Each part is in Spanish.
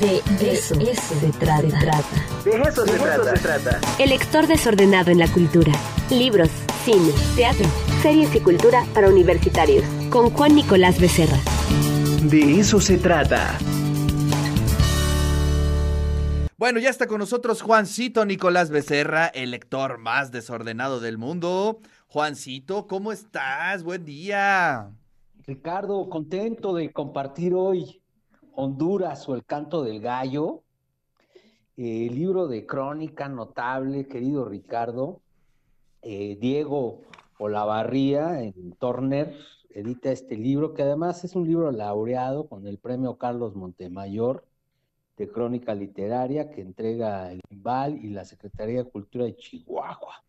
De, eso, se, trata. De eso, se, trata. se trata. El lector desordenado en la cultura. Libros, cine, teatro, series y cultura para universitarios. Con Juan Nicolás Becerra. De eso se trata. Bueno, ya está con nosotros Juancito Nicolás Becerra, el lector más desordenado del mundo. Juancito, ¿cómo estás? Buen día. Ricardo, contento de compartir hoy Honduras o el canto del gallo, eh, libro de crónica notable, querido Ricardo. Eh, Diego Olavarría en Turner edita este libro, que además es un libro laureado con el premio Carlos Montemayor de Crónica Literaria que entrega el IMBAL y la Secretaría de Cultura de Chihuahua.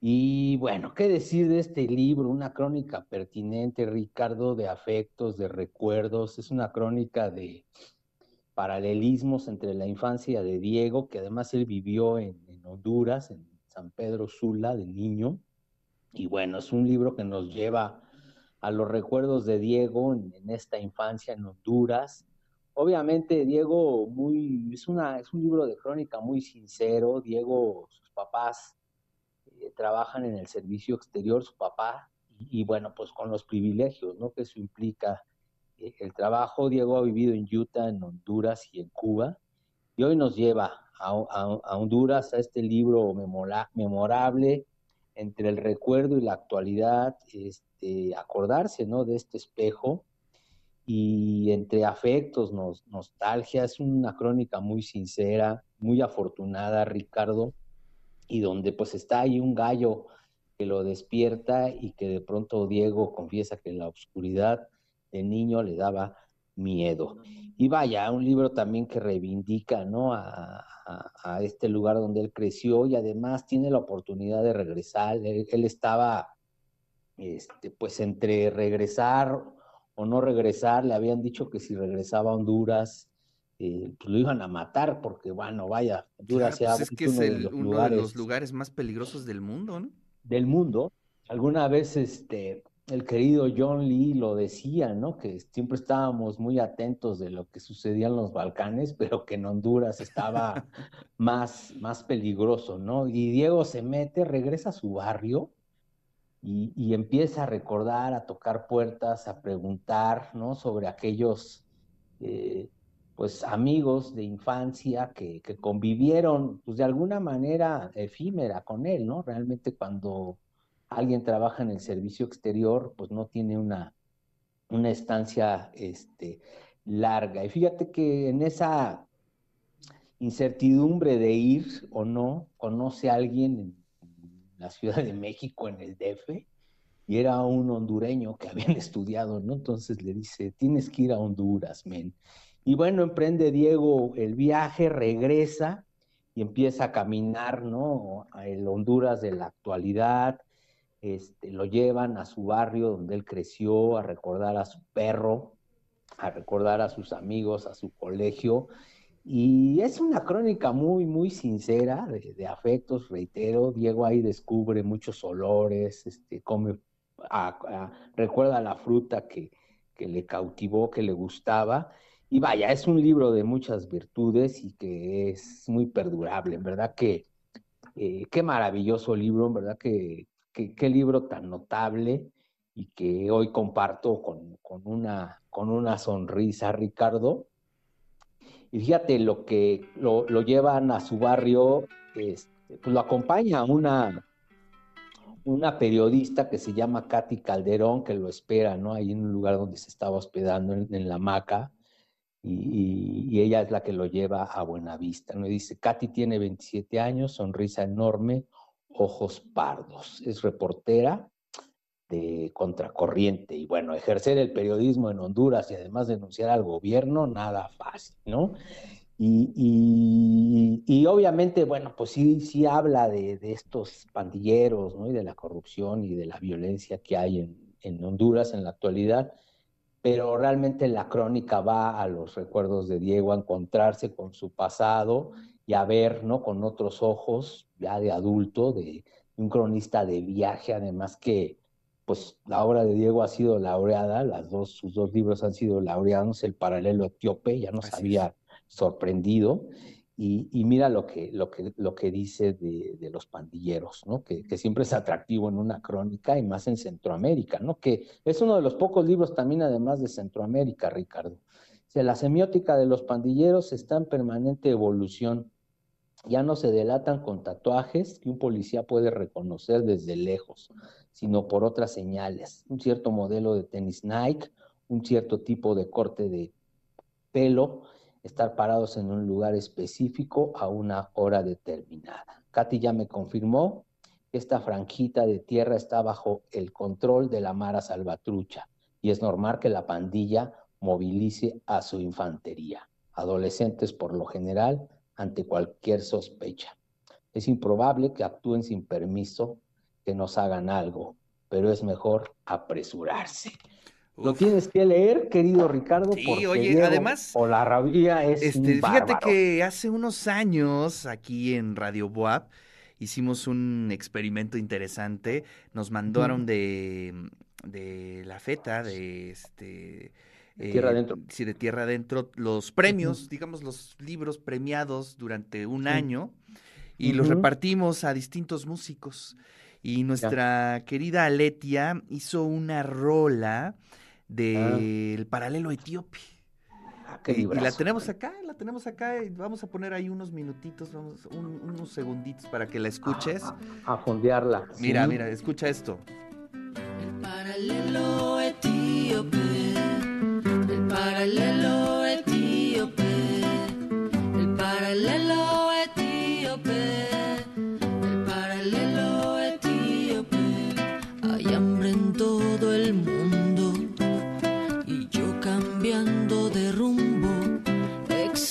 Y bueno, ¿qué decir de este libro? Una crónica pertinente, Ricardo, de afectos, de recuerdos. Es una crónica de paralelismos entre la infancia de Diego, que además él vivió en, Honduras, en San Pedro Sula, de niño. Y bueno, es un libro que nos lleva a los recuerdos de Diego en, esta infancia en Honduras. Obviamente, Diego, muy, es, una, es un libro de crónica muy sincero. Diego, sus papás trabajan en el servicio exterior, su papá, y, bueno, pues con los privilegios, ¿no? Que eso implica eh, el trabajo. Diego ha vivido en Utah, en Honduras y en Cuba, y hoy nos lleva a, Honduras, a este libro memorable entre el recuerdo y la actualidad, este, acordarse, ¿no? De este espejo y entre afectos, nostalgia, es una crónica muy sincera, muy afortunada, Ricardo, y donde pues está ahí un gallo que lo despierta y que de pronto Diego confiesa que en la oscuridad de niño le daba miedo. Y vaya, un libro también que reivindica ¿no? a, este lugar donde él creció y además tiene la oportunidad de regresar. Él, estaba este, pues entre regresar o no regresar, le habían dicho que si regresaba a Honduras eh, pues lo iban a matar porque, bueno, vaya, Honduras pues es que es uno de los lugares más peligrosos del mundo, ¿no? Del mundo. Alguna vez este, el querido John Lee lo decía, ¿no? Que siempre estábamos muy atentos de lo que sucedía en los Balcanes, pero que en Honduras estaba más, más peligroso, ¿no? Y Diego se mete, regresa a su barrio y, empieza a recordar, a tocar puertas, a preguntar, ¿no? Sobre aquellos eh, pues amigos de infancia que, convivieron pues de alguna manera efímera con él, ¿no? Realmente cuando alguien trabaja en el servicio exterior, pues no tiene una, una estancia este, larga. Y fíjate que en esa incertidumbre de ir o no, conoce a alguien en, la Ciudad de México, en el DF, y era un hondureño que habían estudiado, ¿no? Entonces le dice, tienes que ir a Honduras, men. Y bueno, emprende Diego el viaje, regresa y empieza a caminar, ¿no? A el Honduras de la actualidad. Este, lo llevan a su barrio donde él creció, a recordar a su perro, a recordar a sus amigos, a su colegio. Y es una crónica muy, muy sincera de, afectos, reitero. Diego ahí descubre muchos olores, este, come, recuerda la fruta que, que le cautivó, que le gustaba y vaya, es un libro de muchas virtudes y que es muy perdurable, en verdad que eh, qué maravilloso libro, en verdad que qué libro tan notable y que hoy comparto con, una, con una sonrisa, Ricardo. Y fíjate lo que lo, llevan a su barrio, este, pues lo acompaña una, una periodista que se llama Katy Calderón, que lo espera, ¿no? Ahí en un lugar donde se estaba hospedando, en, en la hamaca y, ella es la que lo lleva a Buenavista. ¿no? dice, Katy tiene 27 años, sonrisa enorme, ojos pardos, es reportera de contracorriente y bueno, ejercer el periodismo en Honduras y además denunciar al gobierno, nada fácil, ¿no? Y, obviamente, bueno, pues sí, sí habla de, estos pandilleros, ¿no? Y de la corrupción y de la violencia que hay en Honduras en la actualidad pero realmente la crónica va a los recuerdos de Diego, a encontrarse con su pasado y a ver, ¿no? Con otros ojos, ya de adulto, de un cronista de viaje, además que, pues, la obra de Diego ha sido laureada, las dos, sus dos libros han sido laureados, El paralelo etíope, ya nos había sorprendido. Y, mira lo que, lo que, lo que dice de, los pandilleros, ¿no? Que, siempre es atractivo en una crónica y más en Centroamérica, ¿no? Que es uno de los pocos libros también, además de Centroamérica, Ricardo. La semiótica de los pandilleros está en permanente evolución. Ya no se delatan con tatuajes que un policía puede reconocer desde lejos, sino por otras señales. Un cierto modelo de tenis Nike, un cierto tipo de corte de pelo, estar parados en un lugar específico a una hora determinada. Katy ya me confirmó que esta franjita de tierra está bajo el control de la Mara Salvatrucha y es normal que la pandilla movilice a su infantería, adolescentes por lo general, ante cualquier sospecha. Es improbable que actúen sin permiso, que nos hagan algo, pero es mejor apresurarse. Lo tienes que leer, querido Ricardo. Sí, oye, además. O la rabia es. Este, fíjate que hace unos años, aquí en Radio Boab, hicimos un experimento interesante. Nos mandaron de, de la FETA, de este. tierra adentro. Sí, de Tierra Adentro, los premios, digamos, los libros premiados durante un año y los repartimos a distintos músicos. Y nuestra querida Aletia hizo una rola del paralelo etíope. Ah, y, la tenemos acá, la tenemos acá y vamos a poner ahí unos minutitos, unos segunditos para que la escuches. A, fondearla. Mira, mira, escucha esto. El paralelo etíope,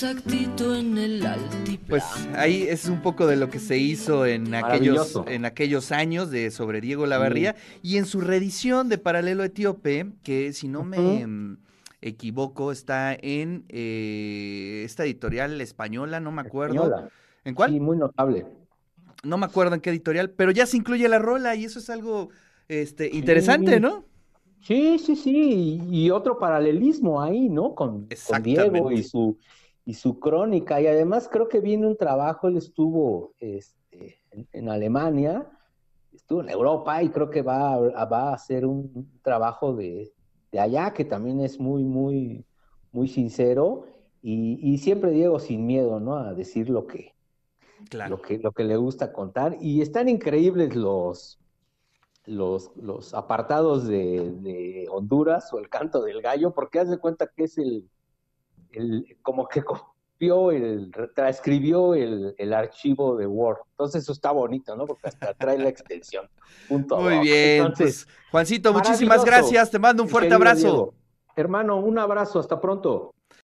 en el Pues ahí es un poco de lo que se hizo en aquellos, en aquellos años de sobre Diego Lavarría y en su reedición de Paralelo Etíope, que si no me mm, equivoco está en eh, esta editorial española, no me acuerdo. ¿En cuál? Sí, muy notable. No me acuerdo en qué editorial, pero ya se incluye la rola y eso es algo este, interesante, ¿no? Sí, sí, sí, y, otro paralelismo ahí, ¿no? Con, con Diego y su y su crónica. Y además creo que viene un trabajo, él estuvo este, en, Alemania, estuvo en Europa y creo que va, a, va a hacer un trabajo de, allá que también es muy, muy, muy sincero. Y, siempre Diego sin miedo, ¿no? A decir lo que, lo que, lo que le gusta contar. Y están increíbles los, los, los apartados de, de Honduras o el canto del gallo, porque haz de cuenta que es el, como que copió, el, transcribió el, el, archivo de Word. Entonces eso está bonito, ¿no? Porque hasta trae la extensión. Muy bien. Entonces, pues, Juancito, muchísimas gracias. Te mando un fuerte abrazo. Hermano, un abrazo. Hasta pronto.